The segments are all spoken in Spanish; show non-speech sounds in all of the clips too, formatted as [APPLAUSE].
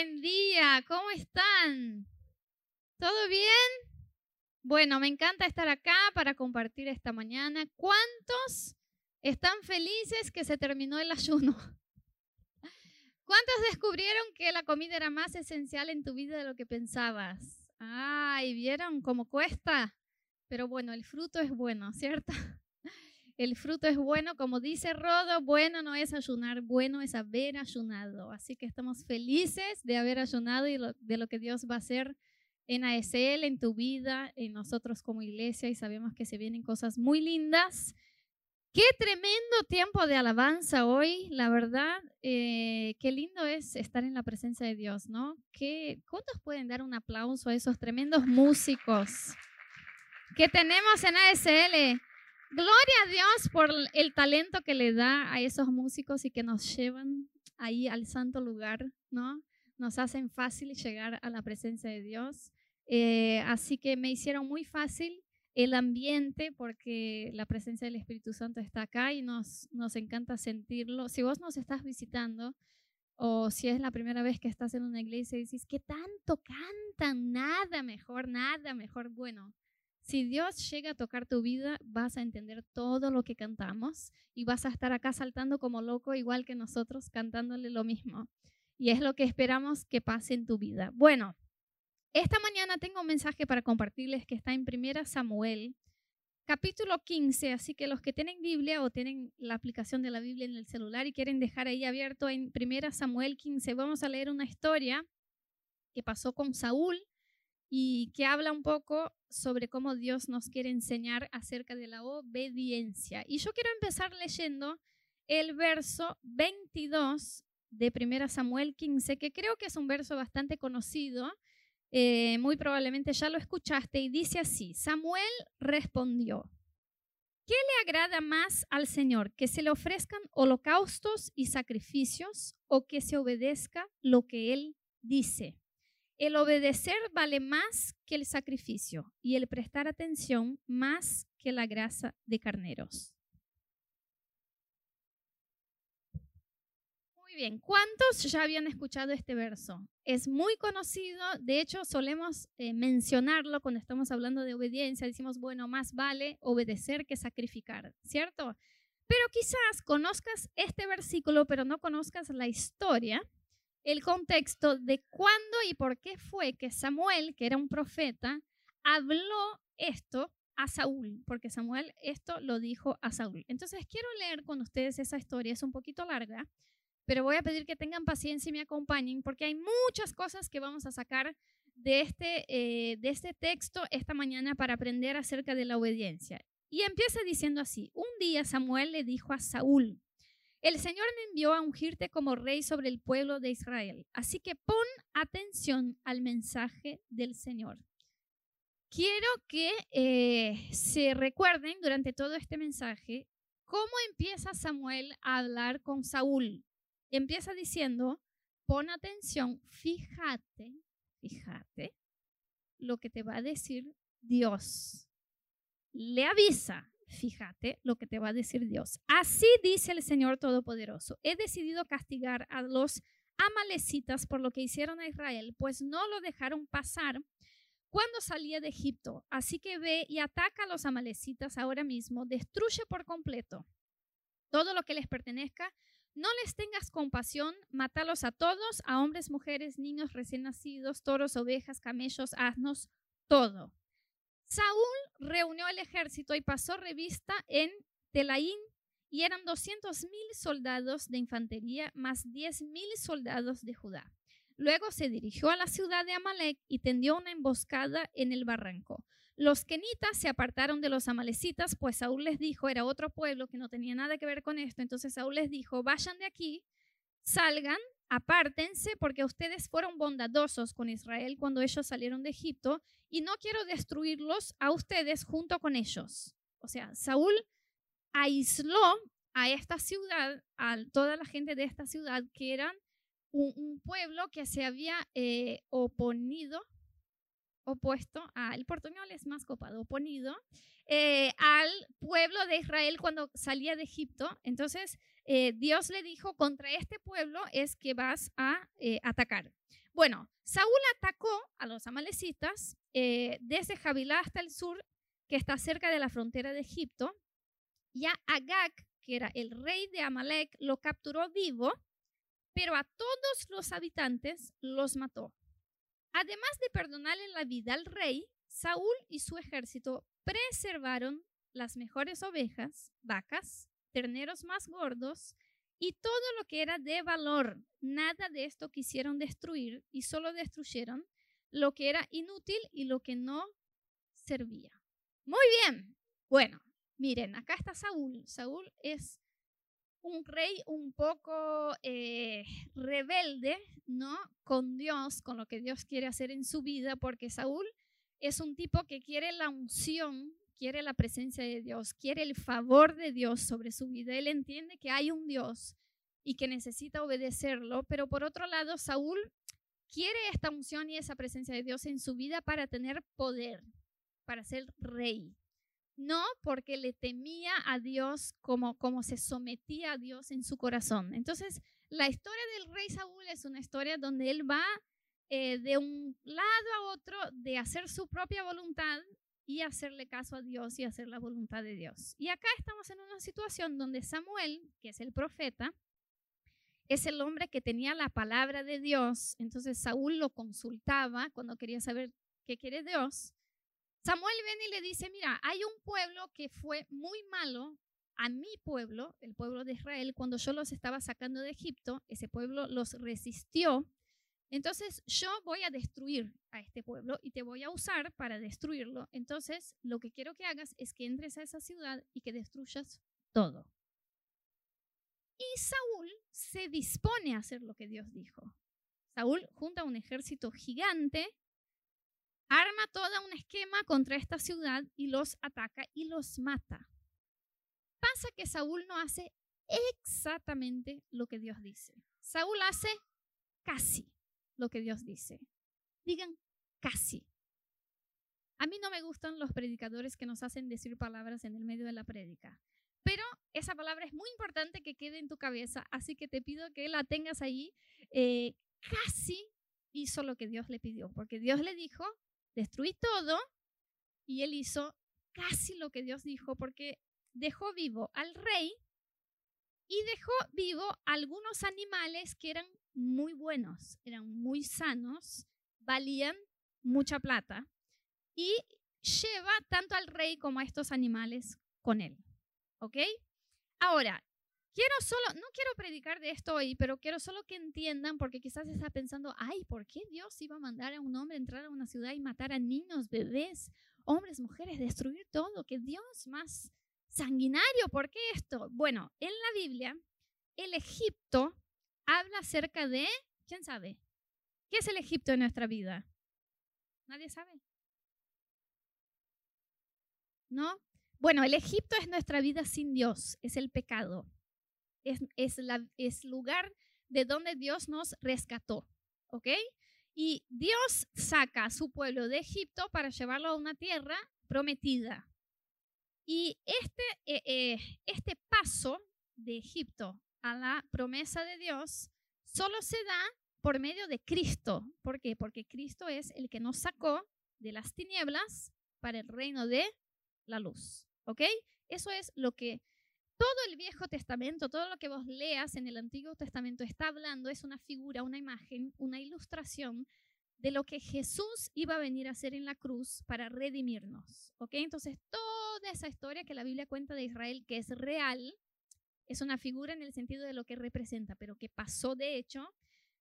Buen día, ¿cómo están? ¿Todo bien? Bueno, me encanta estar acá para compartir esta mañana. ¿Cuántos están felices que se terminó el ayuno? [LAUGHS] ¿Cuántos descubrieron que la comida era más esencial en tu vida de lo que pensabas? Ay, ¿vieron cómo cuesta? Pero bueno, el fruto es bueno, ¿cierto? [LAUGHS] El fruto es bueno, como dice Rodo, bueno no es ayunar, bueno es haber ayunado. Así que estamos felices de haber ayunado y de lo que Dios va a hacer en ASL, en tu vida, en nosotros como iglesia y sabemos que se vienen cosas muy lindas. Qué tremendo tiempo de alabanza hoy, la verdad. Eh, qué lindo es estar en la presencia de Dios, ¿no? ¿Qué, ¿Cuántos pueden dar un aplauso a esos tremendos músicos que tenemos en ASL? Gloria a Dios por el talento que le da a esos músicos y que nos llevan ahí al santo lugar, ¿no? Nos hacen fácil llegar a la presencia de Dios. Eh, así que me hicieron muy fácil el ambiente porque la presencia del Espíritu Santo está acá y nos, nos encanta sentirlo. Si vos nos estás visitando o si es la primera vez que estás en una iglesia y dices, ¿qué tanto cantan? Nada mejor, nada mejor. Bueno, si Dios llega a tocar tu vida, vas a entender todo lo que cantamos y vas a estar acá saltando como loco, igual que nosotros, cantándole lo mismo. Y es lo que esperamos que pase en tu vida. Bueno, esta mañana tengo un mensaje para compartirles que está en 1 Samuel, capítulo 15. Así que los que tienen Biblia o tienen la aplicación de la Biblia en el celular y quieren dejar ahí abierto en 1 Samuel 15, vamos a leer una historia que pasó con Saúl y que habla un poco sobre cómo Dios nos quiere enseñar acerca de la obediencia. Y yo quiero empezar leyendo el verso 22 de 1 Samuel 15, que creo que es un verso bastante conocido, eh, muy probablemente ya lo escuchaste, y dice así, Samuel respondió, ¿qué le agrada más al Señor? ¿Que se le ofrezcan holocaustos y sacrificios o que se obedezca lo que Él dice? El obedecer vale más que el sacrificio y el prestar atención más que la grasa de carneros. Muy bien, ¿cuántos ya habían escuchado este verso? Es muy conocido, de hecho solemos eh, mencionarlo cuando estamos hablando de obediencia, decimos, bueno, más vale obedecer que sacrificar, ¿cierto? Pero quizás conozcas este versículo, pero no conozcas la historia el contexto de cuándo y por qué fue que Samuel, que era un profeta, habló esto a Saúl, porque Samuel esto lo dijo a Saúl. Entonces quiero leer con ustedes esa historia, es un poquito larga, pero voy a pedir que tengan paciencia y me acompañen, porque hay muchas cosas que vamos a sacar de este, eh, de este texto esta mañana para aprender acerca de la obediencia. Y empieza diciendo así, un día Samuel le dijo a Saúl, el Señor me envió a ungirte como rey sobre el pueblo de Israel. Así que pon atención al mensaje del Señor. Quiero que eh, se recuerden durante todo este mensaje cómo empieza Samuel a hablar con Saúl. Empieza diciendo, pon atención, fíjate, fíjate lo que te va a decir Dios. Le avisa, Fíjate lo que te va a decir Dios. Así dice el Señor Todopoderoso. He decidido castigar a los amalecitas por lo que hicieron a Israel, pues no lo dejaron pasar cuando salía de Egipto. Así que ve y ataca a los amalecitas ahora mismo, destruye por completo todo lo que les pertenezca. No les tengas compasión, mátalos a todos, a hombres, mujeres, niños recién nacidos, toros, ovejas, camellos, asnos, todo. Saúl reunió el ejército y pasó revista en Telaín y eran 200 mil soldados de infantería más 10 mil soldados de Judá. Luego se dirigió a la ciudad de Amalek y tendió una emboscada en el barranco. Los kenitas se apartaron de los amalecitas, pues Saúl les dijo, era otro pueblo que no tenía nada que ver con esto, entonces Saúl les dijo, vayan de aquí, salgan apártense porque ustedes fueron bondadosos con Israel cuando ellos salieron de Egipto y no quiero destruirlos a ustedes junto con ellos. O sea, Saúl aisló a esta ciudad, a toda la gente de esta ciudad, que eran un, pueblo que se había eh, oponido, opuesto, a, el portuñol es más copado, oponido, eh, al pueblo de Israel cuando salía de Egipto. Entonces, eh, Dios le dijo, contra este pueblo es que vas a eh, atacar. Bueno, Saúl atacó a los amalecitas eh, desde Jabilá hasta el sur, que está cerca de la frontera de Egipto. Y a Agag, que era el rey de Amalek, lo capturó vivo, pero a todos los habitantes los mató. Además de perdonarle la vida al rey, Saúl y su ejército preservaron las mejores ovejas, vacas, terneros más gordos y todo lo que era de valor. Nada de esto quisieron destruir y solo destruyeron lo que era inútil y lo que no servía. Muy bien. Bueno, miren, acá está Saúl. Saúl es un rey un poco eh, rebelde, ¿no? Con Dios, con lo que Dios quiere hacer en su vida, porque Saúl es un tipo que quiere la unción, quiere la presencia de Dios, quiere el favor de Dios sobre su vida. Él entiende que hay un Dios y que necesita obedecerlo, pero por otro lado, Saúl quiere esta unción y esa presencia de Dios en su vida para tener poder, para ser rey no porque le temía a Dios como, como se sometía a Dios en su corazón. Entonces, la historia del rey Saúl es una historia donde él va eh, de un lado a otro de hacer su propia voluntad y hacerle caso a Dios y hacer la voluntad de Dios. Y acá estamos en una situación donde Samuel, que es el profeta, es el hombre que tenía la palabra de Dios. Entonces Saúl lo consultaba cuando quería saber qué quiere Dios. Samuel viene y le dice, mira, hay un pueblo que fue muy malo a mi pueblo, el pueblo de Israel, cuando yo los estaba sacando de Egipto, ese pueblo los resistió. Entonces yo voy a destruir a este pueblo y te voy a usar para destruirlo. Entonces lo que quiero que hagas es que entres a esa ciudad y que destruyas todo. Y Saúl se dispone a hacer lo que Dios dijo. Saúl junta un ejército gigante arma todo un esquema contra esta ciudad y los ataca y los mata. Pasa que Saúl no hace exactamente lo que Dios dice. Saúl hace casi lo que Dios dice. Digan casi. A mí no me gustan los predicadores que nos hacen decir palabras en el medio de la prédica. Pero esa palabra es muy importante que quede en tu cabeza, así que te pido que la tengas ahí. Eh, casi hizo lo que Dios le pidió, porque Dios le dijo, destruí todo y él hizo casi lo que Dios dijo porque dejó vivo al rey y dejó vivo algunos animales que eran muy buenos, eran muy sanos, valían mucha plata y lleva tanto al rey como a estos animales con él. ¿Ok? Ahora, Quiero solo, no quiero predicar de esto hoy, pero quiero solo que entiendan, porque quizás está pensando, ay, ¿por qué Dios iba a mandar a un hombre entrar a una ciudad y matar a niños, bebés, hombres, mujeres, destruir todo? ¿Qué Dios más sanguinario? ¿Por qué esto? Bueno, en la Biblia, el Egipto habla acerca de, ¿quién sabe? ¿Qué es el Egipto en nuestra vida? ¿Nadie sabe? ¿No? Bueno, el Egipto es nuestra vida sin Dios, es el pecado es, es, la, es lugar de donde Dios nos rescató, ¿ok? Y Dios saca a su pueblo de Egipto para llevarlo a una tierra prometida. Y este, eh, eh, este paso de Egipto a la promesa de Dios solo se da por medio de Cristo. ¿Por qué? Porque Cristo es el que nos sacó de las tinieblas para el reino de la luz. ¿Ok? Eso es lo que todo el Viejo Testamento, todo lo que vos leas en el Antiguo Testamento está hablando, es una figura, una imagen, una ilustración de lo que Jesús iba a venir a hacer en la cruz para redimirnos. ¿Ok? Entonces, toda esa historia que la Biblia cuenta de Israel, que es real, es una figura en el sentido de lo que representa, pero que pasó de hecho,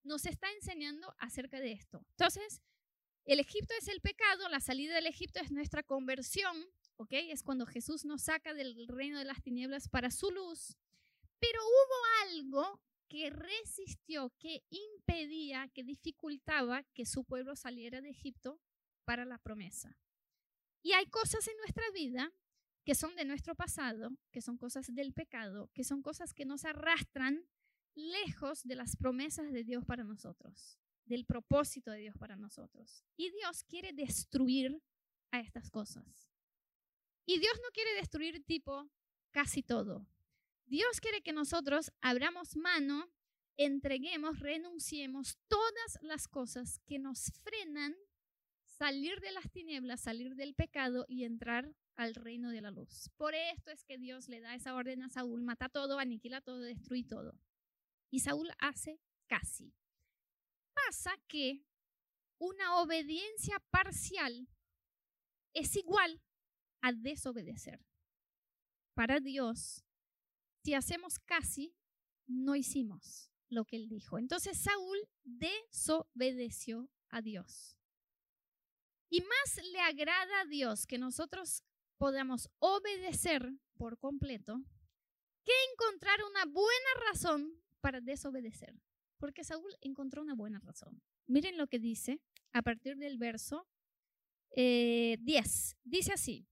nos está enseñando acerca de esto. Entonces, el Egipto es el pecado, la salida del Egipto es nuestra conversión ¿ok? Es cuando Jesús nos saca del reino de las tinieblas para su luz. Pero hubo algo que resistió, que impedía, que dificultaba que su pueblo saliera de Egipto para la promesa. Y hay cosas en nuestra vida que son de nuestro pasado, que son cosas del pecado, que son cosas que nos arrastran lejos de las promesas de Dios para nosotros, del propósito de Dios para nosotros. Y Dios quiere destruir a estas cosas. Y Dios no quiere destruir tipo casi todo. Dios quiere que nosotros abramos mano entreguemos, renunciemos todas las cosas que nos frenan salir de las tinieblas, salir del pecado y entrar al reino de la luz. Por esto es que Dios le da esa orden a Saúl, mata todo, aniquila todo, destruye todo. Y Saúl hace casi. Pasa que una obediencia parcial es igual a desobedecer. Para Dios, si hacemos casi, no hicimos lo que él dijo. Entonces Saúl desobedeció a Dios. Y más le agrada a Dios que nosotros podamos obedecer por completo que encontrar una buena razón para desobedecer. Porque Saúl encontró una buena razón. Miren lo que dice a partir del verso 10. Eh, dice así,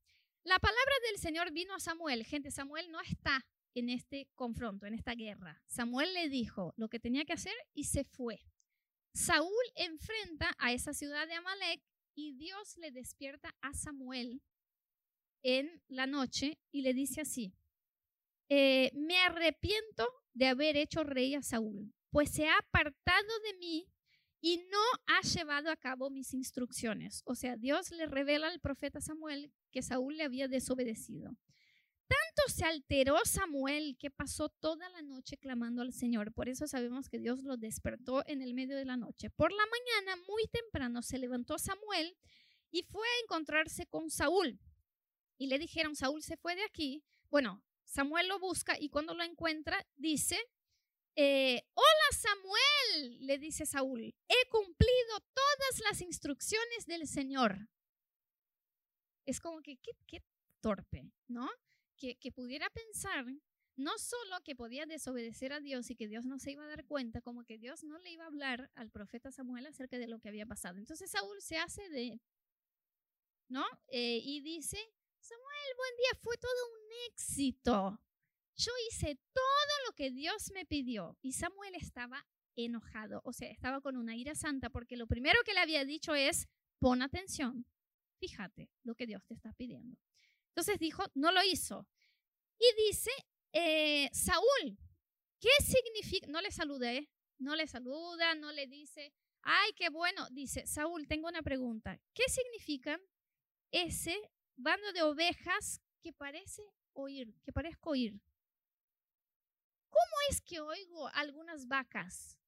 la palabra del Señor vino a Samuel. Gente, Samuel no está en este confronto, en esta guerra. Samuel le dijo lo que tenía que hacer y se fue. Saúl enfrenta a esa ciudad de Amalek y Dios le despierta a Samuel en la noche y le dice así, eh, me arrepiento de haber hecho rey a Saúl, pues se ha apartado de mí y no ha llevado a cabo mis instrucciones. O sea, Dios le revela al profeta Samuel que Saúl le había desobedecido. Tanto se alteró Samuel que pasó toda la noche clamando al Señor. Por eso sabemos que Dios lo despertó en el medio de la noche. Por la mañana, muy temprano, se levantó Samuel y fue a encontrarse con Saúl. Y le dijeron, Saúl se fue de aquí. Bueno, Samuel lo busca y cuando lo encuentra dice, eh, hola Samuel, le dice Saúl, he cumplido todas las instrucciones del Señor. Es como que, qué, torpe, ¿no? Que, que pudiera pensar no solo que podía desobedecer a Dios y que Dios no se iba a dar cuenta, como que Dios no le iba a hablar al profeta Samuel acerca de lo que había pasado. Entonces Saúl se hace de, ¿no? Eh, y dice, Samuel, buen día, fue todo un éxito. Yo hice todo lo que Dios me pidió y Samuel estaba enojado, o sea, estaba con una ira santa porque lo primero que le había dicho es, pon atención, fíjate lo que Dios te está pidiendo. Entonces dijo, no lo hizo. Y dice, eh, Saúl, ¿qué significa? No le saludé, no le saluda, no le dice, ay, qué bueno. Dice, Saúl, tengo una pregunta. ¿Qué significa ese bando de ovejas que parece oír, que parezco oír? ¿Cómo es que oigo algunas vacas?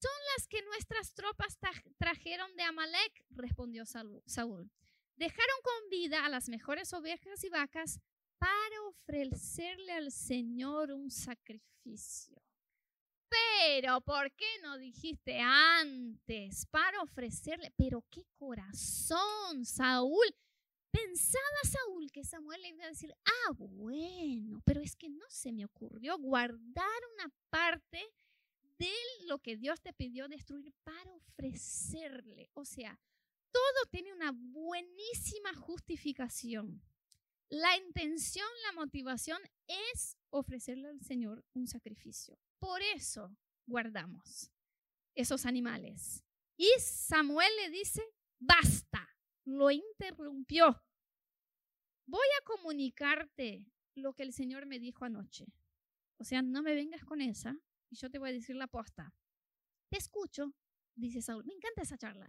Son las que nuestras tropas trajeron de Amalek, respondió Saúl. Dejaron con vida a las mejores ovejas y vacas para ofrecerle al Señor un sacrificio. Pero, ¿por qué no dijiste antes? Para ofrecerle, pero qué corazón, Saúl. Pensaba Saúl que Samuel le iba a decir, ah, bueno, pero es que no se me ocurrió guardar una parte de lo que Dios te pidió destruir para ofrecerle. O sea, todo tiene una buenísima justificación. La intención, la motivación es ofrecerle al Señor un sacrificio. Por eso guardamos esos animales. Y Samuel le dice, basta, lo interrumpió voy a comunicarte lo que el Señor me dijo anoche. O sea, no me vengas con esa y yo te voy a decir la posta. Te escucho, dice Saúl. Me encanta esa charla.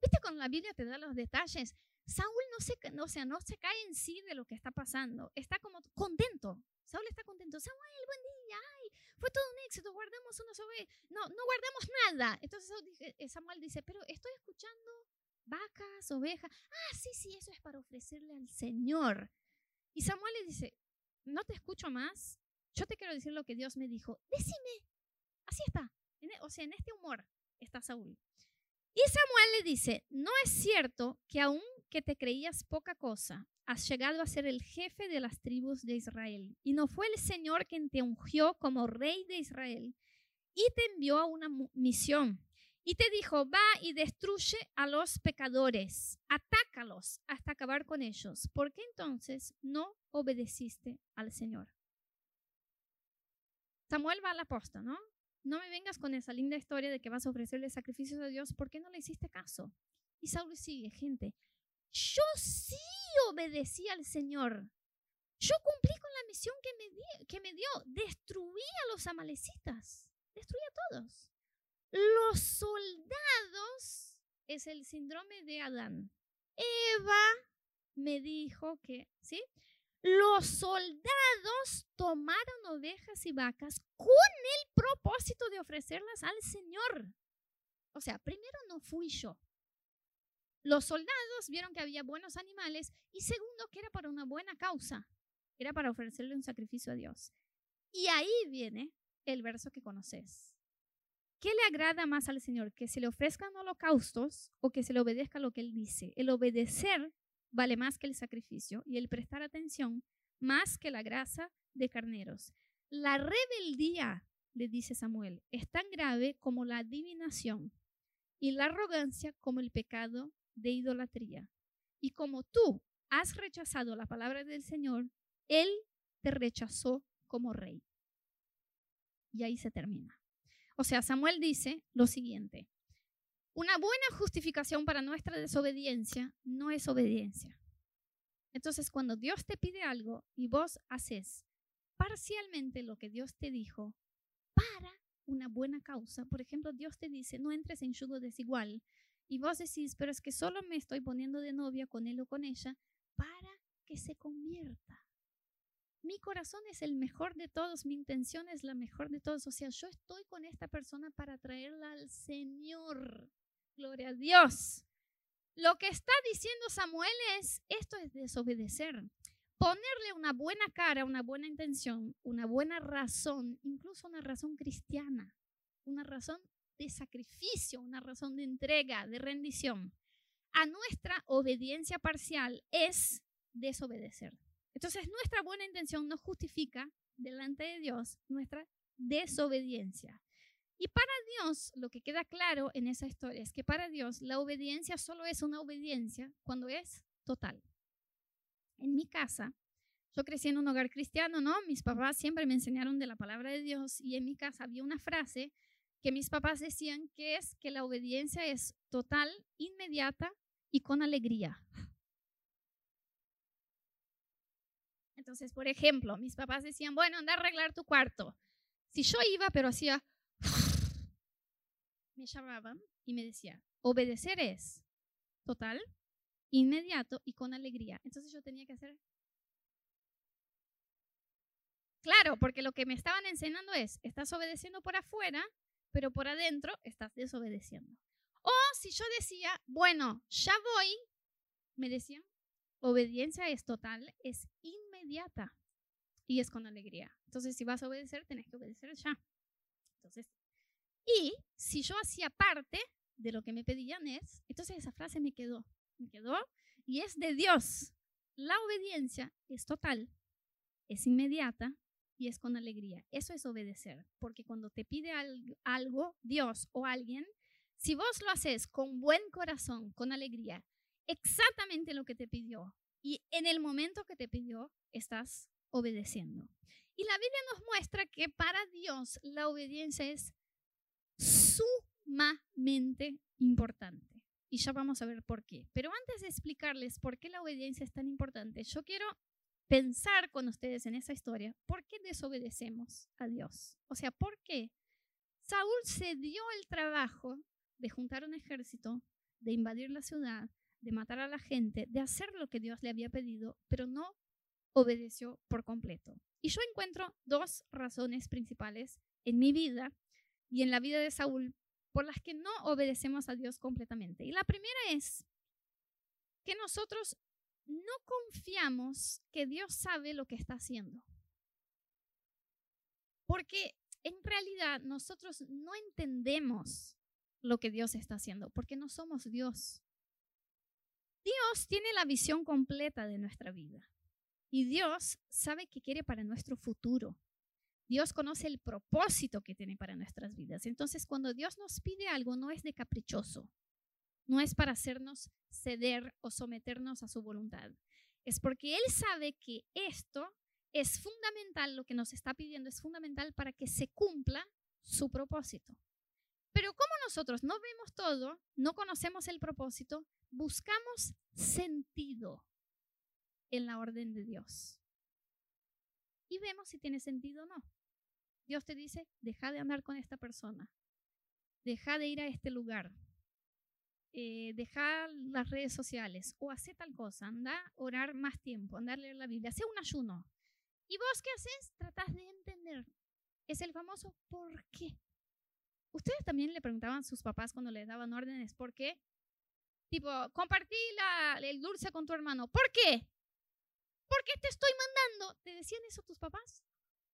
¿Viste cuando la Biblia te da los detalles? Saúl no se, no, o sea, no se cae en sí de lo que está pasando. Está como contento. Saúl está contento. Samuel, buen día. Ay, fue todo un éxito. Guardamos una sobre. No, no guardamos nada. Entonces eh, Samuel dice, pero estoy escuchando vacas, ovejas. Ah, sí, sí, eso es para ofrecerle al Señor. Y Samuel le dice, no te escucho más, yo te quiero decir lo que Dios me dijo. Decime. Así está. E, o sea, en este humor está Saúl. Y Samuel le dice, no es cierto que aun que te creías poca cosa, has llegado a ser el jefe de las tribus de Israel. Y no fue el Señor quien te ungió como rey de Israel y te envió a una misión y te dijo, va y destruye a los pecadores, atácalos hasta acabar con ellos. ¿Por qué entonces no obedeciste al Señor? Samuel va a la posta, ¿no? No me vengas con esa linda historia de que vas a ofrecerle sacrificios a Dios. ¿Por qué no le hiciste caso? Y Saúl sigue, gente. Yo sí obedecí al Señor. Yo cumplí con la misión que me, que me dio. Destruí a los amalecitas. Destruí a todos. Los soldados es el síndrome de Adán. Eva me dijo que, ¿sí? Los soldados tomaron ovejas y vacas con el propósito de ofrecerlas al Señor. O sea, primero no fui yo. Los soldados vieron que había buenos animales y segundo que era para una buena causa. Era para ofrecerle un sacrificio a Dios. Y ahí viene el verso que conoces. ¿Qué le agrada más al Señor? ¿Que se le ofrezcan holocaustos o que se le obedezca lo que Él dice? El obedecer vale más que el sacrificio y el prestar atención más que la grasa de carneros. La rebeldía, le dice Samuel, es tan grave como la adivinación y la arrogancia como el pecado de idolatría. Y como tú has rechazado la palabra del Señor, Él te rechazó como rey. Y ahí se termina. O sea, Samuel dice lo siguiente, una buena justificación para nuestra desobediencia no es obediencia. Entonces, cuando Dios te pide algo y vos haces parcialmente lo que Dios te dijo para una buena causa, por ejemplo, Dios te dice, no entres en yugo desigual, y vos decís, pero es que solo me estoy poniendo de novia con él o con ella para que se convierta. Mi corazón es el mejor de todos, mi intención es la mejor de todos. O sea, yo estoy con esta persona para traerla al Señor. Gloria a Dios. Lo que está diciendo Samuel es, esto es desobedecer. Ponerle una buena cara, una buena intención, una buena razón, incluso una razón cristiana, una razón de sacrificio, una razón de entrega, de rendición, a nuestra obediencia parcial es desobedecer. Entonces nuestra buena intención no justifica delante de Dios nuestra desobediencia. Y para Dios, lo que queda claro en esa historia es que para Dios la obediencia solo es una obediencia cuando es total. En mi casa, yo crecí en un hogar cristiano, ¿no? Mis papás siempre me enseñaron de la palabra de Dios y en mi casa había una frase que mis papás decían que es que la obediencia es total, inmediata y con alegría. Entonces, por ejemplo, mis papás decían, bueno, anda a arreglar tu cuarto. Si yo iba, pero hacía me llamaban y me decían, obedecer es total, inmediato y con alegría. Entonces yo tenía que hacer... Claro, porque lo que me estaban enseñando es, estás obedeciendo por afuera, pero por adentro estás desobedeciendo. O si yo decía, bueno, ya voy, me decían, obediencia es total, es inmediata y es con alegría. Entonces, si vas a obedecer, tenés que obedecer ya. Entonces, y si yo hacía parte de lo que me pedían es, entonces esa frase me quedó, me quedó y es de Dios. La obediencia es total, es inmediata y es con alegría. Eso es obedecer, porque cuando te pide algo, Dios o alguien, si vos lo haces con buen corazón, con alegría, exactamente lo que te pidió y en el momento que te pidió, estás obedeciendo. Y la Biblia nos muestra que para Dios la obediencia es sumamente importante. Y ya vamos a ver por qué. Pero antes de explicarles por qué la obediencia es tan importante, yo quiero pensar con ustedes en esa historia, ¿por qué desobedecemos a Dios? O sea, ¿por qué Saúl se dio el trabajo de juntar un ejército, de invadir la ciudad, de matar a la gente, de hacer lo que Dios le había pedido, pero no obedeció por completo? Y yo encuentro dos razones principales en mi vida y en la vida de Saúl por las que no obedecemos a Dios completamente. Y la primera es que nosotros no confiamos que Dios sabe lo que está haciendo. Porque en realidad nosotros no entendemos lo que Dios está haciendo, porque no somos Dios. Dios tiene la visión completa de nuestra vida y Dios sabe qué quiere para nuestro futuro. Dios conoce el propósito que tiene para nuestras vidas. Entonces, cuando Dios nos pide algo, no es de caprichoso, no es para hacernos ceder o someternos a su voluntad. Es porque Él sabe que esto es fundamental, lo que nos está pidiendo es fundamental para que se cumpla su propósito. Pero como nosotros no vemos todo, no conocemos el propósito, buscamos sentido en la orden de Dios. y vemos si tiene sentido o no. Dios te dice, deja de andar con esta persona, deja de ir a este lugar, eh, deja las redes sociales o hace tal cosa, anda a orar más tiempo, anda a leer la Biblia, hace un ayuno. ¿Y vos qué haces? Tratas de entender. Es el famoso ¿por qué? Ustedes también le preguntaban a sus papás cuando les daban órdenes, ¿por qué? Tipo, compartí el dulce con tu hermano. ¿Por qué? ¿Por qué te estoy mandando? ¿Te decían eso tus papás?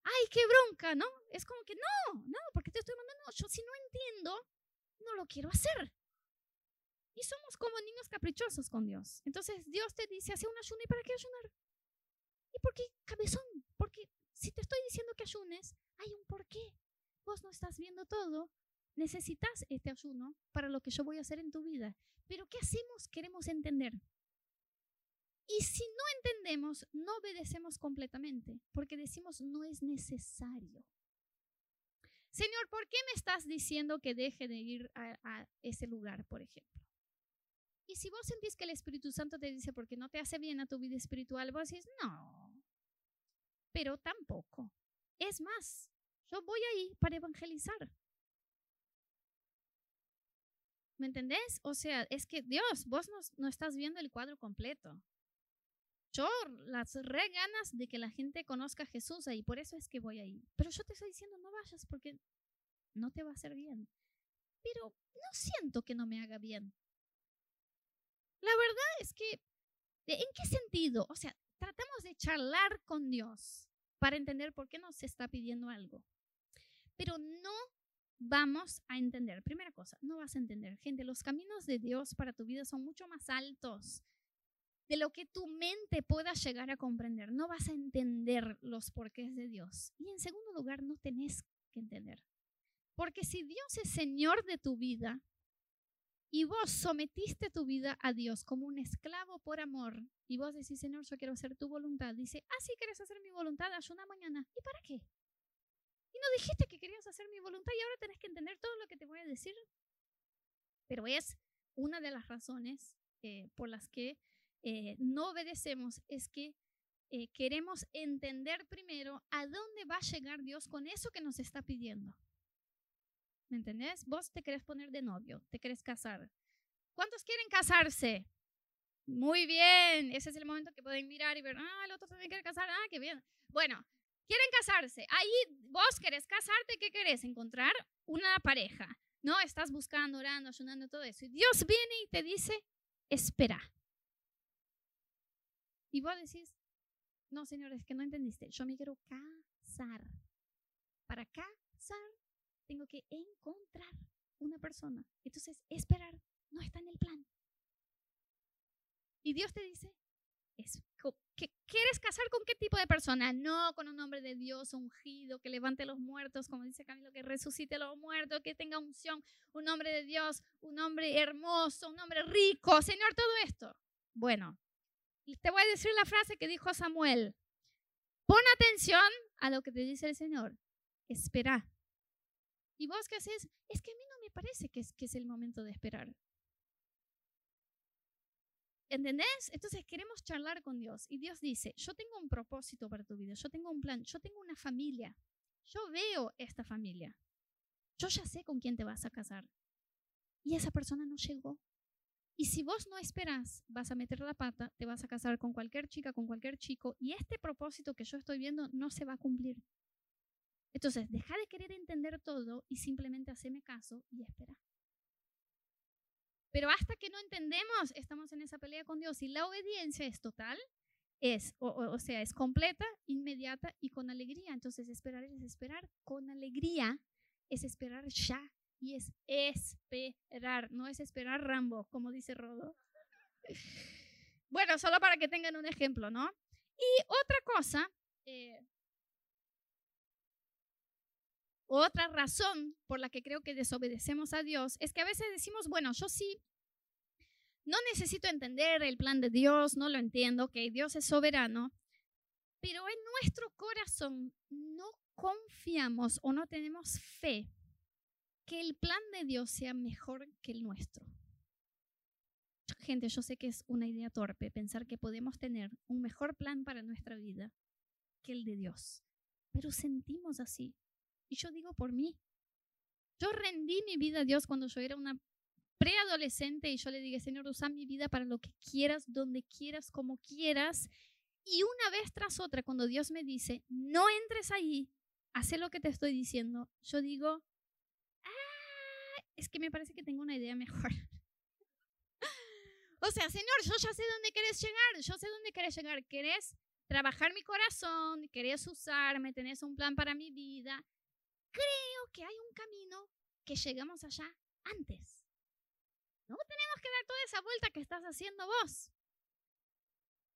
Ay, qué bronca, ¿no? Es como que no, no, porque te estoy mandando. Yo si no entiendo, no lo quiero hacer. Y somos como niños caprichosos con Dios. Entonces Dios te dice, hace un ayuno. ¿Y para qué ayunar? ¿Y por qué cabezón? Porque si te estoy diciendo que ayunes, hay un por qué. Vos no estás viendo todo. Necesitas este ayuno para lo que yo voy a hacer en tu vida. Pero ¿qué hacemos? Queremos entender. Y si no entendemos, no obedecemos completamente, porque decimos no es necesario. Señor, ¿por qué me estás diciendo que deje de ir a, ese lugar, por ejemplo? Y si vos sentís que el Espíritu Santo te dice porque no te hace bien a tu vida espiritual, vos decís, no, pero tampoco. Es más, yo voy ahí para evangelizar. ¿Me entendés? O sea, es que Dios, vos no, no estás viendo el cuadro completo yo las re ganas de que la gente conozca a Jesús ahí, por eso es que voy ahí. Pero yo te estoy diciendo, no vayas porque no te va a hacer bien. Pero no siento que no me haga bien. La verdad es que, ¿en qué sentido? O sea, tratamos de charlar con Dios para entender por qué nos está pidiendo algo. Pero no vamos a entender. Primera cosa, no vas a entender. Gente, los caminos de Dios para tu vida son mucho más altos de lo que tu mente pueda llegar a comprender. No vas a entender los porqués de Dios. Y en segundo lugar, no tenés que entender. Porque si Dios es Señor de tu vida y vos sometiste tu vida a Dios como un esclavo por amor y vos decís, Señor, yo quiero hacer tu voluntad, dice, ah, sí, quieres hacer mi voluntad, una mañana. ¿Y para qué? Y no dijiste que querías hacer mi voluntad y ahora tenés que entender todo lo que te voy a decir. Pero es una de las razones eh, por las que eh, no obedecemos es que eh, queremos entender primero a dónde va a llegar Dios con eso que nos está pidiendo. ¿Me entendés? Vos te querés poner de novio, te querés casar. ¿Cuántos quieren casarse? Muy bien, ese es el momento que pueden mirar y ver, ah, el otro también quiere casar, ah, qué bien. Bueno, quieren casarse. Ahí vos querés casarte, ¿qué querés? Encontrar una pareja. No, estás buscando, orando, ayunando, todo eso. Y Dios viene y te dice, espera. Y vos decís, no, señor, es que no entendiste. Yo me quiero casar. Para casar, tengo que encontrar una persona. Entonces, esperar no está en el plan. Y Dios te dice, ¿quieres casar con qué tipo de persona? No con un hombre de Dios ungido, que levante los muertos, como dice Camilo, que resucite los muertos, que tenga unción, un hombre de Dios, un hombre hermoso, un hombre rico, Señor, todo esto. Bueno, te voy a decir la frase que dijo Samuel. Pon atención a lo que te dice el Señor. Espera. ¿Y vos qué haces? Es que a mí no me parece que es, que es el momento de esperar. ¿Entendés? Entonces queremos charlar con Dios y Dios dice, yo tengo un propósito para tu vida, yo tengo un plan, yo tengo una familia, yo veo esta familia, yo ya sé con quién te vas a casar. Y esa persona no llegó. Y si vos no esperas, vas a meter la pata, te vas a casar con cualquier chica, con cualquier chico, y este propósito que yo estoy viendo no se va a cumplir. Entonces, deja de querer entender todo y simplemente haceme caso y espera. Pero hasta que no entendemos, estamos en esa pelea con Dios y la obediencia es total, es, o, o sea, es completa, inmediata y con alegría. Entonces, esperar es esperar con alegría, es esperar ya, y es esperar, no es esperar Rambo, como dice Rodo. Bueno, solo para que tengan un ejemplo, ¿no? Y otra cosa, eh, otra razón por la que creo que desobedecemos a Dios es que a veces decimos, bueno, yo sí, no necesito entender el plan de Dios, no lo entiendo, que Dios es soberano, pero en nuestro corazón no confiamos o no tenemos fe que el plan de Dios sea mejor que el nuestro. Gente, yo sé que es una idea torpe pensar que podemos tener un mejor plan para nuestra vida que el de Dios. Pero sentimos así. Y yo digo por mí. Yo rendí mi vida a Dios cuando yo era una preadolescente y yo le dije, Señor, usa mi vida para lo que quieras, donde quieras, como quieras. Y una vez tras otra, cuando Dios me dice, no entres ahí, hace lo que te estoy diciendo, yo digo, es que me parece que tengo una idea mejor. [LAUGHS] o sea, Señor, yo ya sé dónde querés llegar, yo sé dónde querés llegar. Querés trabajar mi corazón, querés usarme, tenés un plan para mi vida. Creo que hay un camino que llegamos allá antes. No tenemos que dar toda esa vuelta que estás haciendo vos.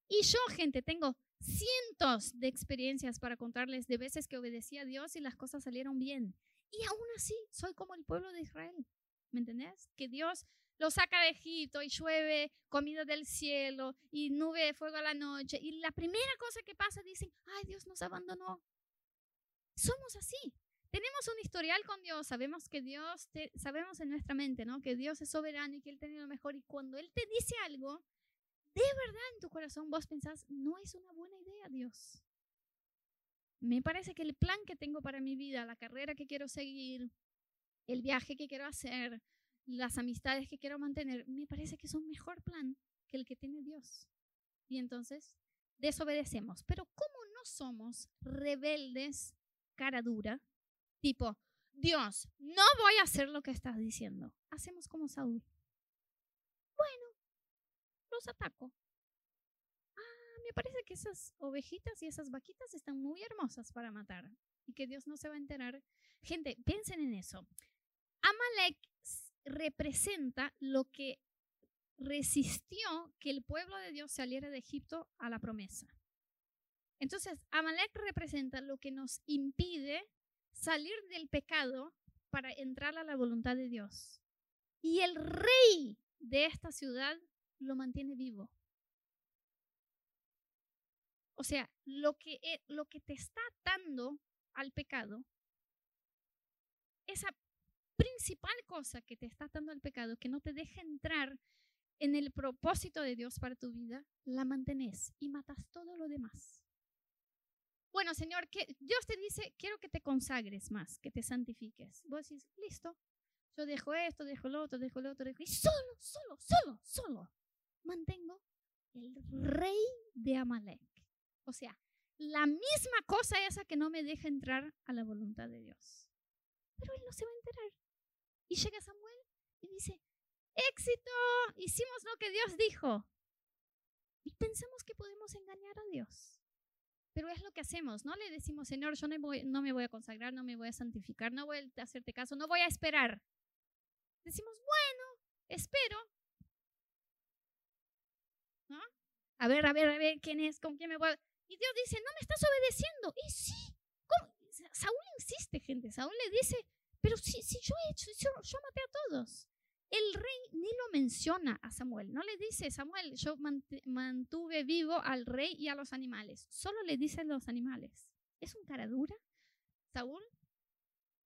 Y yo, gente, tengo cientos de experiencias para contarles de veces que obedecí a Dios y las cosas salieron bien. Y aún así, soy como el pueblo de Israel. ¿Me entendés? Que Dios lo saca de Egipto y llueve comida del cielo y nube de fuego a la noche. Y la primera cosa que pasa dicen, ay, Dios nos abandonó. Somos así. Tenemos un historial con Dios, sabemos que Dios, sabemos en nuestra mente, ¿no? Que Dios es soberano y que Él tiene lo mejor. Y cuando Él te dice algo, de verdad en tu corazón vos pensás, no es una buena idea, Dios. Me parece que el plan que tengo para mi vida, la carrera que quiero seguir, el viaje que quiero hacer, las amistades que quiero mantener, me parece que es un mejor plan que el que tiene Dios. Y entonces desobedecemos. Pero ¿cómo no somos rebeldes, cara dura, Tipo, Dios, no voy a hacer lo que estás diciendo. Hacemos como Saúl. Bueno, los ataco. Me parece que esas ovejitas y esas vaquitas están muy hermosas para matar y que Dios no se va a enterar. Gente, piensen en eso. Amalek representa lo que resistió que el pueblo de Dios saliera de Egipto a la promesa. Entonces, Amalek representa lo que nos impide salir del pecado para entrar a la voluntad de Dios. Y el rey de esta ciudad lo mantiene vivo. O sea, lo que, e, lo que te está atando al pecado, esa principal cosa que te está atando al pecado, que no te deja entrar en el propósito de Dios para tu vida, la mantenés y matas todo lo demás. Bueno, Señor, que Dios te dice, quiero que te consagres más, que te santifiques. Vos decís, listo, yo dejo esto, dejo lo otro, dejo lo otro, dejo... y solo, solo, solo, solo mantengo el rey de Amalek. O sea, la misma cosa esa que no me deja entrar a la voluntad de Dios. Pero él no se va a enterar. Y llega Samuel y dice, éxito, hicimos lo que Dios dijo. Y pensamos que podemos engañar a Dios. Pero es lo que hacemos, ¿no? Le decimos, Señor, yo no, me voy a consagrar, no me voy a santificar, no voy a hacerte caso, no voy a esperar. Decimos, bueno, espero. ¿No? A ver, a ver, a ver, ¿quién es? ¿Con quién me voy? Y Dios dice, no me estás obedeciendo. Y sí, Saúl insiste, gente. Saúl le dice, pero si, si yo he hecho, yo, maté a todos. El rey ni lo menciona a Samuel, no le dice, Samuel, yo mantuve vivo al rey y a los animales, solo le dice a los animales. ¿Es un cara dura, Saúl?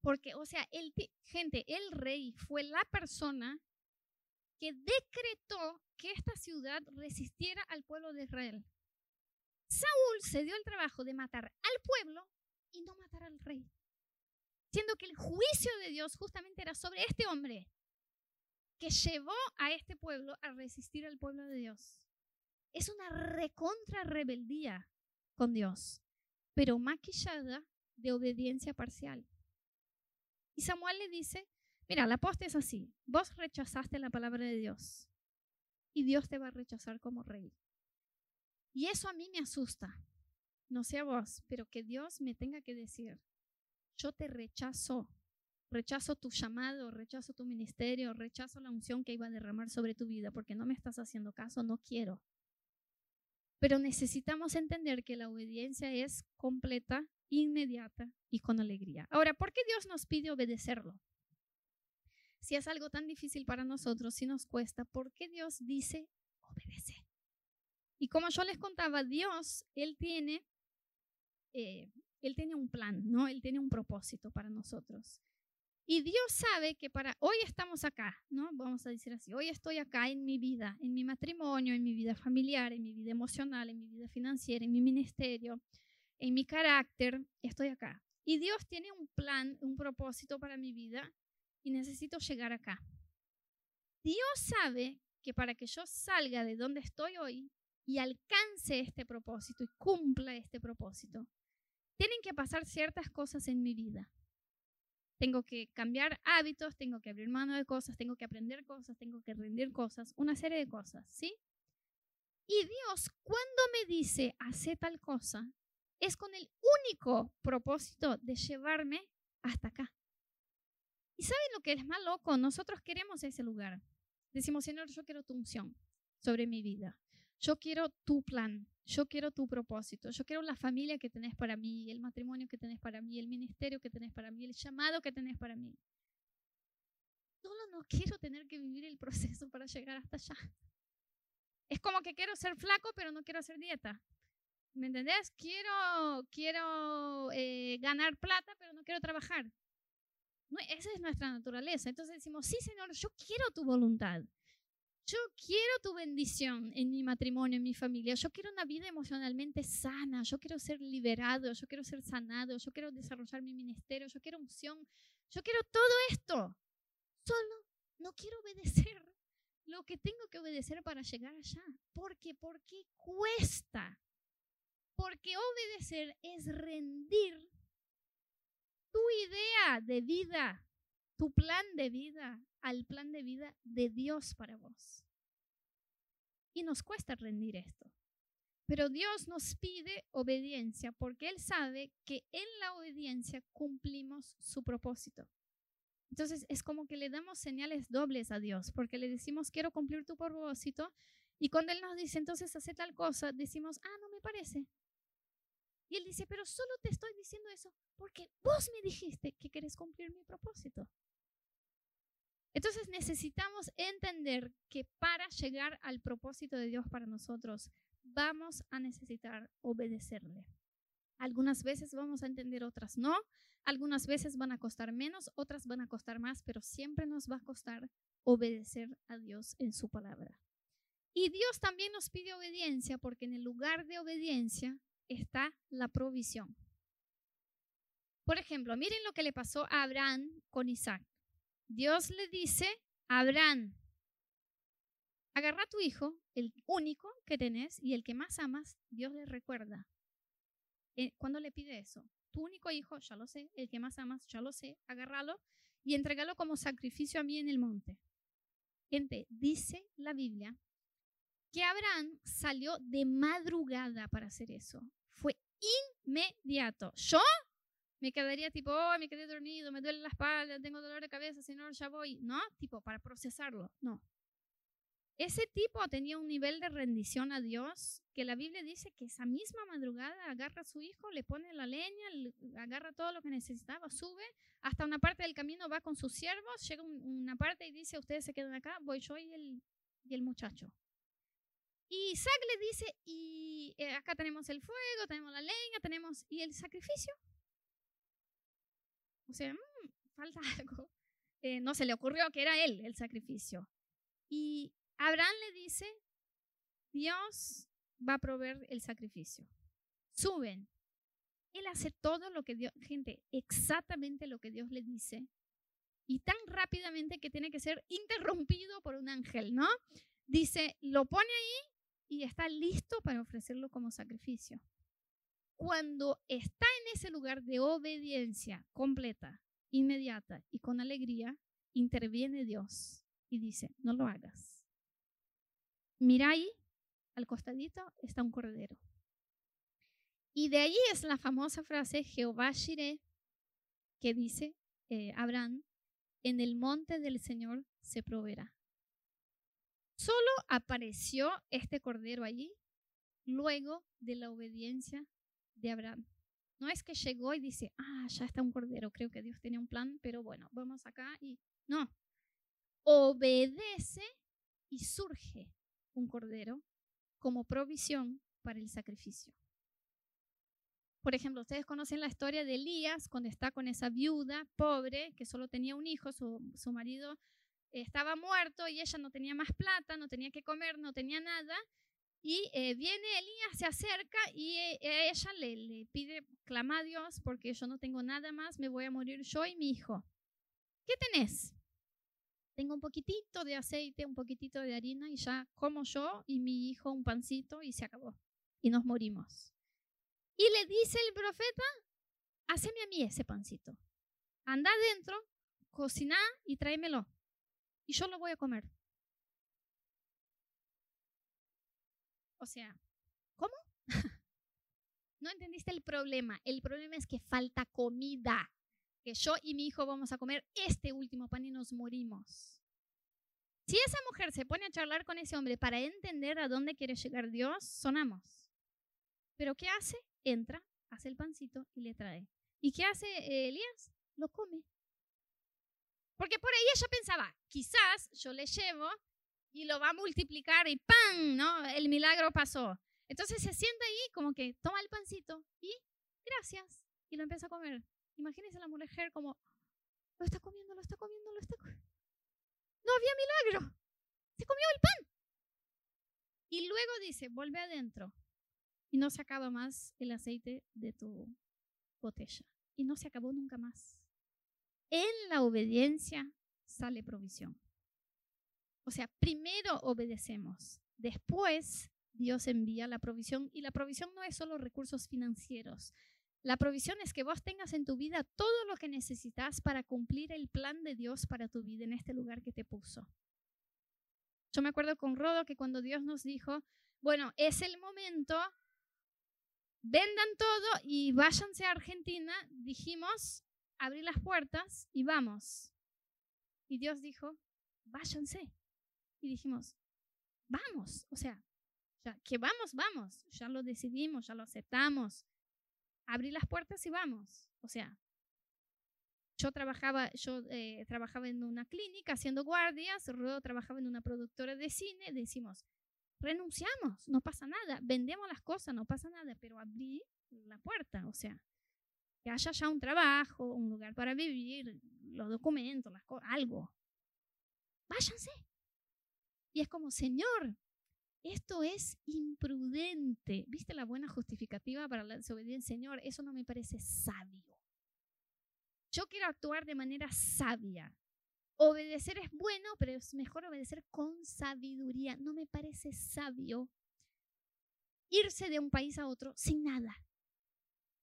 Porque, o sea, el, gente, el rey fue la persona que decretó que esta ciudad resistiera al pueblo de Israel. Saúl se dio el trabajo de matar al pueblo y no matar al rey, siendo que el juicio de Dios justamente era sobre este hombre, que llevó a este pueblo a resistir al pueblo de Dios. Es una recontra rebeldía con Dios, pero maquillada de obediencia parcial. Y Samuel le dice, mira, la posta es así, vos rechazaste la palabra de Dios y Dios te va a rechazar como rey. Y eso a mí me asusta, no sé a vos, pero que Dios me tenga que decir, yo te rechazo rechazo tu llamado, rechazo tu ministerio, rechazo la unción que iba a derramar sobre tu vida porque no me estás haciendo caso, no quiero. Pero necesitamos entender que la obediencia es completa, inmediata y con alegría. Ahora, ¿por qué Dios nos pide obedecerlo? Si es algo tan difícil para nosotros, si nos cuesta, ¿por qué Dios dice obedece? Y como yo les contaba, Dios, Él tiene, eh, Él tiene un plan, ¿no? Él tiene un propósito para nosotros. Y Dios sabe que para hoy estamos acá, ¿no? Vamos a decir así, hoy estoy acá en mi vida, en mi matrimonio, en mi vida familiar, en mi vida emocional, en mi vida financiera, en mi ministerio, en mi carácter, estoy acá. Y Dios tiene un plan, un propósito para mi vida y necesito llegar acá. Dios sabe que para que yo salga de donde estoy hoy y alcance este propósito y cumpla este propósito, tienen que pasar ciertas cosas en mi vida. Tengo que cambiar hábitos, tengo que abrir mano de cosas, tengo que aprender cosas, tengo que rendir cosas, una serie de cosas, ¿sí? Y Dios, cuando me dice, hace tal cosa, es con el único propósito de llevarme hasta acá. ¿Y saben lo que es más loco? Nosotros queremos ese lugar. Decimos, Señor, yo quiero tu unción sobre mi vida. Yo quiero tu plan. Yo quiero tu propósito. Yo quiero la familia que tenés para mí, el matrimonio que tenés para mí, el ministerio que tenés para mí, el llamado que tenés para mí. Solo no quiero tener que vivir el proceso para llegar hasta allá. Es como que quiero ser flaco, pero no quiero hacer dieta. ¿Me entendés? Quiero, quiero eh, ganar plata, pero no quiero trabajar. No, esa es nuestra naturaleza. Entonces decimos, sí, Señor, yo quiero tu voluntad. Yo quiero tu bendición en mi matrimonio, en mi familia. Yo quiero una vida emocionalmente sana. Yo quiero ser liberado. Yo quiero ser sanado. Yo quiero desarrollar mi ministerio. Yo quiero unción. Yo quiero todo esto. Solo no quiero obedecer lo que tengo que obedecer para llegar allá. ¿Por qué? Porque cuesta. Porque obedecer es rendir tu idea de vida, tu plan de vida al plan de vida de Dios para vos. Y nos cuesta rendir esto. Pero Dios nos pide obediencia porque Él sabe que en la obediencia cumplimos su propósito. Entonces es como que le damos señales dobles a Dios porque le decimos quiero cumplir tu propósito y cuando Él nos dice entonces hace tal cosa, decimos, ah, no me parece. Y Él dice, pero solo te estoy diciendo eso porque vos me dijiste que querés cumplir mi propósito. Entonces necesitamos entender que para llegar al propósito de Dios para nosotros, vamos a necesitar obedecerle. Algunas veces vamos a entender, otras no. Algunas veces van a costar menos, otras van a costar más, pero siempre nos va a costar obedecer a Dios en su palabra. Y Dios también nos pide obediencia porque en el lugar de obediencia está la provisión. Por ejemplo, miren lo que le pasó a Abraham con Isaac. Dios le dice a Abraham, agarra a tu hijo, el único que tenés y el que más amas, Dios le recuerda. Eh, cuando le pide eso, tu único hijo, ya lo sé, el que más amas, ya lo sé, agárralo y entregalo como sacrificio a mí en el monte. Gente, dice la Biblia que Abraham salió de madrugada para hacer eso. Fue inmediato. Yo me quedaría tipo, oh, me quedé dormido, me duele la espalda, tengo dolor de cabeza, señor, ya voy. No, tipo, para procesarlo. No. Ese tipo tenía un nivel de rendición a Dios que la Biblia dice que esa misma madrugada agarra a su hijo, le pone la leña, agarra todo lo que necesitaba, sube, hasta una parte del camino va con sus siervos, llega una parte y dice, ustedes se quedan acá, voy yo y el, y el muchacho. Y Isaac le dice, y eh, acá tenemos el fuego, tenemos la leña, tenemos, ¿y el sacrificio? O sea, mm, falta [LAUGHS] algo. Eh, no se le ocurrió que era él el sacrificio. Y Abraham le dice, Dios va a proveer el sacrificio. Suben. Él hace todo lo que Dios, gente, exactamente lo que Dios le dice. Y tan rápidamente que tiene que ser interrumpido por un ángel, ¿no? Dice, lo pone ahí y está listo para ofrecerlo como sacrificio cuando está en ese lugar de obediencia completa, inmediata y con alegría, interviene Dios y dice, no lo hagas. Mira ahí, al costadito está un cordero. Y de ahí es la famosa frase Jehová Shireh que dice eh, Abraham, en el monte del Señor se proveerá. Solo apareció este cordero allí luego de la obediencia de Abraham. No es que llegó y dice, ah, ya está un cordero, creo que Dios tenía un plan, pero bueno, vamos acá y no. Obedece y surge un cordero como provisión para el sacrificio. Por ejemplo, ustedes conocen la historia de Elías cuando está con esa viuda pobre que solo tenía un hijo, su, su marido estaba muerto y ella no tenía más plata, no tenía que comer, no tenía nada. Y eh, viene Elías, se acerca y eh, ella le, le pide, clama a Dios porque yo no tengo nada más, me voy a morir yo y mi hijo. ¿Qué tenés? Tengo un poquitito de aceite, un poquitito de harina y ya como yo y mi hijo un pancito y se acabó. Y nos morimos. Y le dice el profeta, haceme a mí ese pancito. Anda adentro, cocina y tráemelo. Y yo lo voy a comer. O sea, ¿cómo? [LAUGHS] no entendiste el problema. El problema es que falta comida. Que yo y mi hijo vamos a comer este último pan y nos morimos. Si esa mujer se pone a charlar con ese hombre para entender a dónde quiere llegar Dios, sonamos. Pero ¿qué hace? Entra, hace el pancito y le trae. ¿Y qué hace Elías? Lo come. Porque por ahí ella pensaba, quizás yo le llevo y lo va a multiplicar y ¡pam! ¿no? El milagro pasó. Entonces se sienta ahí como que toma el pancito y gracias. Y lo empieza a comer. Imagínense a la mujer como, lo está comiendo, lo está comiendo, lo está comiendo. No había milagro. Se comió el pan. Y luego dice, vuelve adentro. Y no se acaba más el aceite de tu botella. Y no se acabó nunca más. En la obediencia sale provisión. O sea, primero obedecemos, después Dios envía la provisión y la provisión no es solo recursos financieros. La provisión es que vos tengas en tu vida todo lo que necesitas para cumplir el plan de Dios para tu vida en este lugar que te puso. Yo me acuerdo con Rodo que cuando Dios nos dijo, bueno, es el momento, vendan todo y váyanse a Argentina, dijimos, abrí las puertas y vamos. Y Dios dijo, váyanse. Y dijimos, vamos, o sea, que vamos, vamos, ya lo decidimos, ya lo aceptamos. Abrí las puertas y vamos. O sea, yo trabajaba, yo eh, trabajaba en una clínica haciendo guardias, Ruedo trabajaba en una productora de cine, decimos, renunciamos, no pasa nada, vendemos las cosas, no pasa nada, pero abrí la puerta, o sea, que haya ya un trabajo, un lugar para vivir, los documentos, algo. Váyanse. Y es como, Señor, esto es imprudente. ¿Viste la buena justificativa para la desobediencia? Señor, eso no me parece sabio. Yo quiero actuar de manera sabia. Obedecer es bueno, pero es mejor obedecer con sabiduría. No me parece sabio irse de un país a otro sin nada.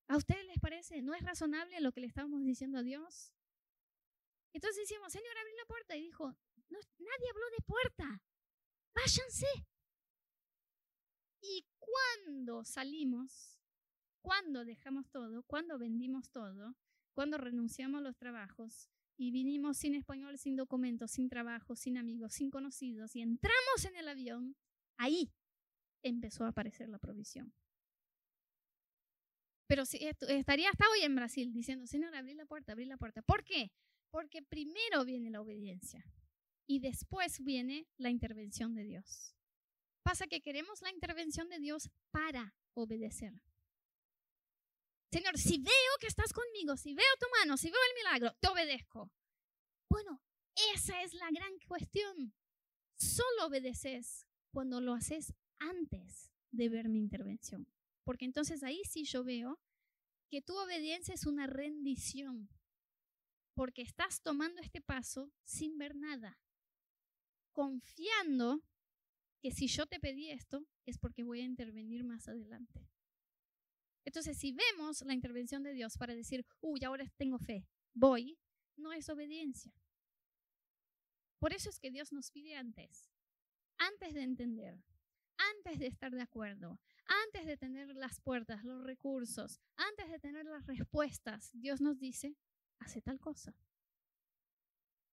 ¿A ustedes les parece? ¿No es razonable lo que le estábamos diciendo a Dios? Entonces decimos, Señor, abrí la puerta. Y dijo, nadie habló de puerta. Váyanse. Y cuando salimos, cuando dejamos todo, cuando vendimos todo, cuando renunciamos a los trabajos y vinimos sin español, sin documentos, sin trabajo, sin amigos, sin conocidos y entramos en el avión, ahí empezó a aparecer la provisión. Pero si, estaría hasta hoy en Brasil diciendo, Señor, abrí la puerta, abrí la puerta. ¿Por qué? Porque primero viene la obediencia y después viene la intervención de Dios. Pasa que queremos la intervención de Dios para obedecer. Señor, si veo que estás conmigo, si veo tu mano, si veo el milagro, te obedezco. Bueno, esa es la gran cuestión. Solo obedeces cuando lo haces antes de ver mi intervención porque entonces ahí sí yo veo que tu obediencia es una rendición, porque estás tomando este paso sin ver nada, confiando que si yo te pedí esto es porque voy a intervenir más adelante. Entonces, si vemos la intervención de Dios para decir, uy, ahora tengo fe, voy, no es obediencia. Por eso es que Dios nos pide antes, antes de entender, antes de estar de acuerdo, antes de tener las puertas, los recursos, antes de tener las respuestas, Dios nos dice, hace tal cosa.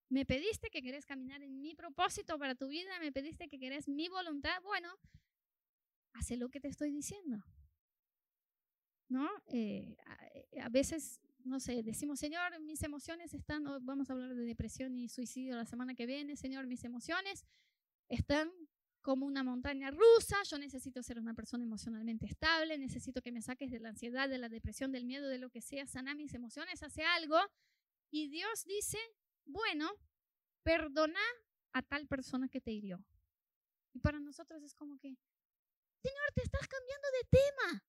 Me pediste que querés caminar en mi propósito para tu vida, me pediste que querés mi voluntad, bueno, hace lo que te estoy diciendo. ¿No? Eh, a, veces, no sé, decimos, Señor, mis emociones están, vamos a hablar de depresión y suicidio la semana que viene, Señor, mis emociones están como una montaña rusa, yo necesito ser una persona emocionalmente estable, necesito que me saques de la ansiedad, de la depresión, del miedo, de lo que sea, sana mis emociones, hace algo. Y Dios dice, bueno, perdona a tal persona que te hirió. Y para nosotros es como que, Señor, te estás cambiando de tema.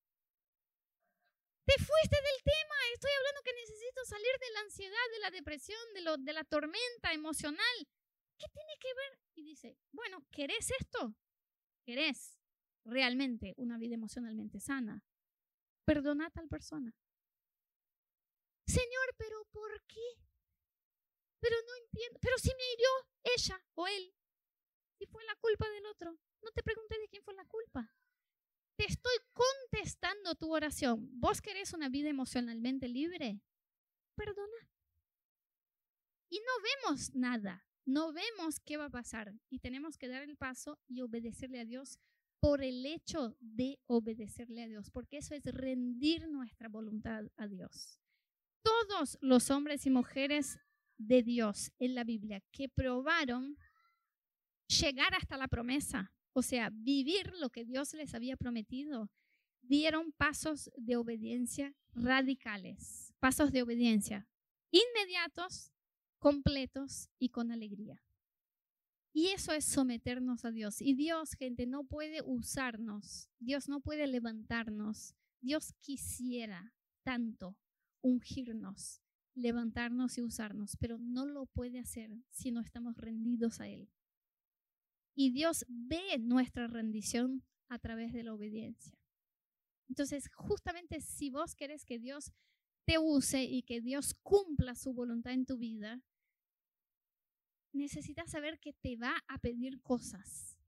Te fuiste del tema. Estoy hablando que necesito salir de la ansiedad, de la depresión, de, de la tormenta emocional. ¿Qué tiene que ver? Y dice, bueno, ¿querés esto? ¿Querés realmente una vida emocionalmente sana? Perdona a tal persona. Señor, pero ¿por qué? Pero no entiendo. Pero si me hirió ella o él y fue la culpa del otro. No te preguntes de quién fue la culpa. Te estoy contestando tu oración. ¿Vos querés una vida emocionalmente libre? Perdona. Y no vemos nada, no vemos qué va a pasar. Y tenemos que dar el paso y obedecerle a Dios por el hecho de obedecerle a Dios, porque eso es rendir nuestra voluntad a Dios. Todos los hombres y mujeres de Dios en la Biblia que probaron llegar hasta la promesa, o sea, vivir lo que Dios les había prometido, dieron pasos de obediencia radicales, pasos de obediencia inmediatos, completos y con alegría. Y eso es someternos a Dios. Y Dios, gente, no puede usarnos, Dios no puede levantarnos. Dios quisiera tanto ungirnos, levantarnos y usarnos, pero no lo puede hacer si no estamos rendidos a Él. Y Dios ve nuestra rendición a través de la obediencia. Entonces, justamente si vos querés que Dios te use y que Dios cumpla su voluntad en tu vida, necesitas saber que te va a pedir cosas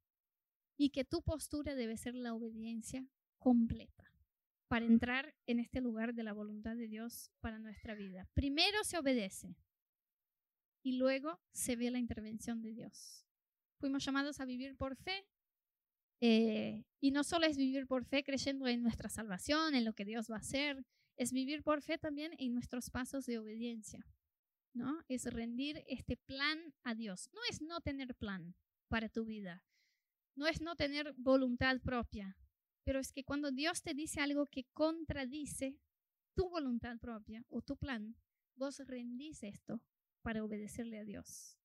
y que tu postura debe ser la obediencia completa para entrar en este lugar de la voluntad de Dios para nuestra vida. Primero se obedece y luego se ve la intervención de Dios. Fuimos llamados a vivir por fe. Eh, y no solo es vivir por fe creyendo en nuestra salvación, en lo que Dios va a hacer, es vivir por fe también en nuestros pasos de obediencia. ¿no? Es rendir este plan a Dios. No es no tener plan para tu vida. No es no tener voluntad propia. Pero es que cuando Dios te dice algo que contradice tu voluntad propia o tu plan, vos rendís esto para obedecerle a Dios.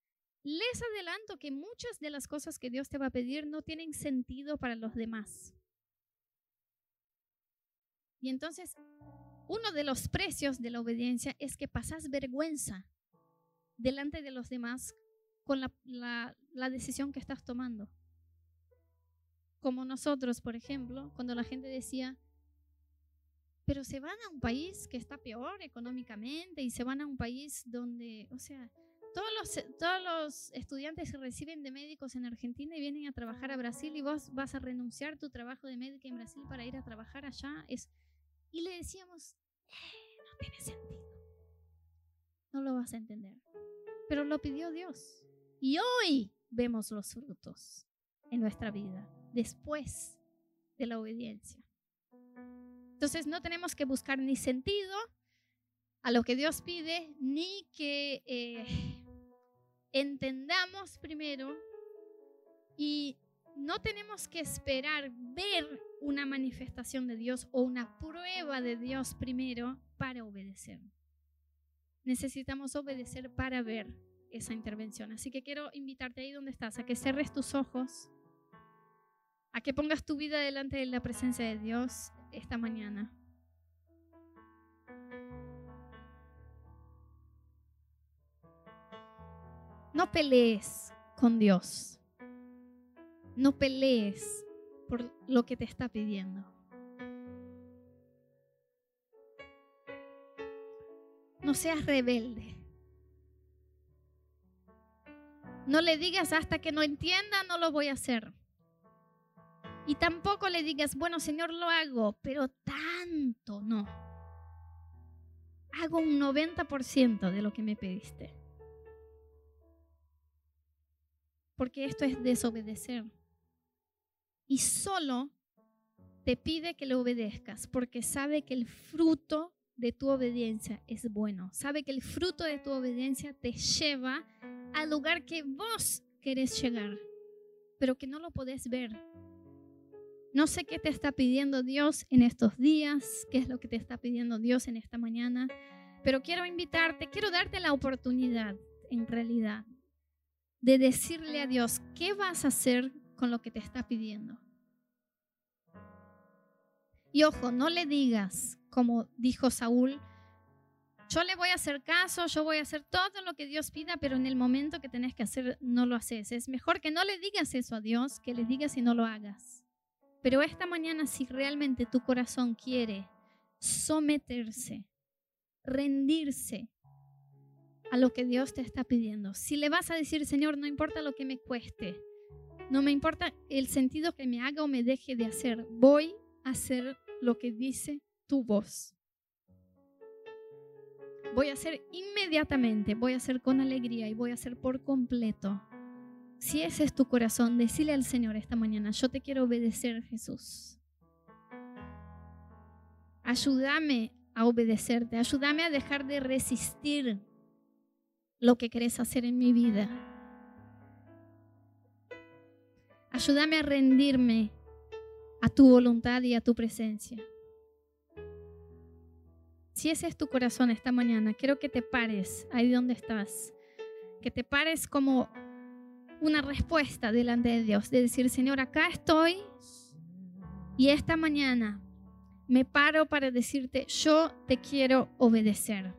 Les adelanto que muchas de las cosas que Dios te va a pedir no tienen sentido para los demás. Y entonces, uno de los precios de la obediencia es que pasas vergüenza delante de los demás con la, decisión que estás tomando. Como nosotros, por ejemplo, cuando la gente decía, pero se van a un país que está peor económicamente y se van a un país donde, o sea, todos los, todos los estudiantes se reciben de médicos en Argentina y vienen a trabajar a Brasil y vos vas a renunciar tu trabajo de médica en Brasil para ir a trabajar allá. Es, y le decíamos, eh, no tiene sentido. No lo vas a entender. Pero lo pidió Dios. Y hoy vemos los frutos en nuestra vida, después de la obediencia. Entonces no tenemos que buscar ni sentido a lo que Dios pide, ni que eh, entendamos primero y no tenemos que esperar ver una manifestación de Dios o una prueba de Dios primero para obedecer. Necesitamos obedecer para ver esa intervención. Así que quiero invitarte ahí donde estás, a que cerres tus ojos, a que pongas tu vida delante de la presencia de Dios esta mañana. No pelees con Dios. No pelees por lo que te está pidiendo. No seas rebelde. No le digas hasta que no entienda, no lo voy a hacer. Y tampoco le digas, bueno, Señor, lo hago, pero tanto no. Hago un 90% de lo que me pediste. porque esto es desobedecer. Y solo te pide que le obedezcas porque sabe que el fruto de tu obediencia es bueno. Sabe que el fruto de tu obediencia te lleva al lugar que vos querés llegar, pero que no lo podés ver. No sé qué te está pidiendo Dios en estos días, qué es lo que te está pidiendo Dios en esta mañana, pero quiero invitarte, quiero darte la oportunidad, en realidad, de decirle a Dios, ¿qué vas a hacer con lo que te está pidiendo? Y ojo, no le digas, como dijo Saúl, yo le voy a hacer caso, yo voy a hacer todo lo que Dios pida, pero en el momento que tenés que hacer, no lo haces. Es mejor que no le digas eso a Dios, que le digas y no lo hagas. Pero esta mañana, si realmente tu corazón quiere someterse, rendirse a lo que Dios te está pidiendo, si le vas a decir, Señor, no importa lo que me cueste, no me importa el sentido que me haga o me deje de hacer, voy a hacer lo que dice tu voz voy a hacer inmediatamente, voy a hacer con alegría y voy a hacer por completo. Si ese es tu corazón, decile al Señor esta mañana, yo te quiero obedecer, Jesús. Ayúdame a obedecerte, ayúdame a dejar de resistir lo que querés hacer en mi vida. Ayúdame a rendirme a tu voluntad y a tu presencia. Si ese es tu corazón esta mañana, quiero que te pares ahí donde estás. Que te pares como una respuesta delante de Dios, de decir, Señor, acá estoy y esta mañana me paro para decirte, yo te quiero obedecer.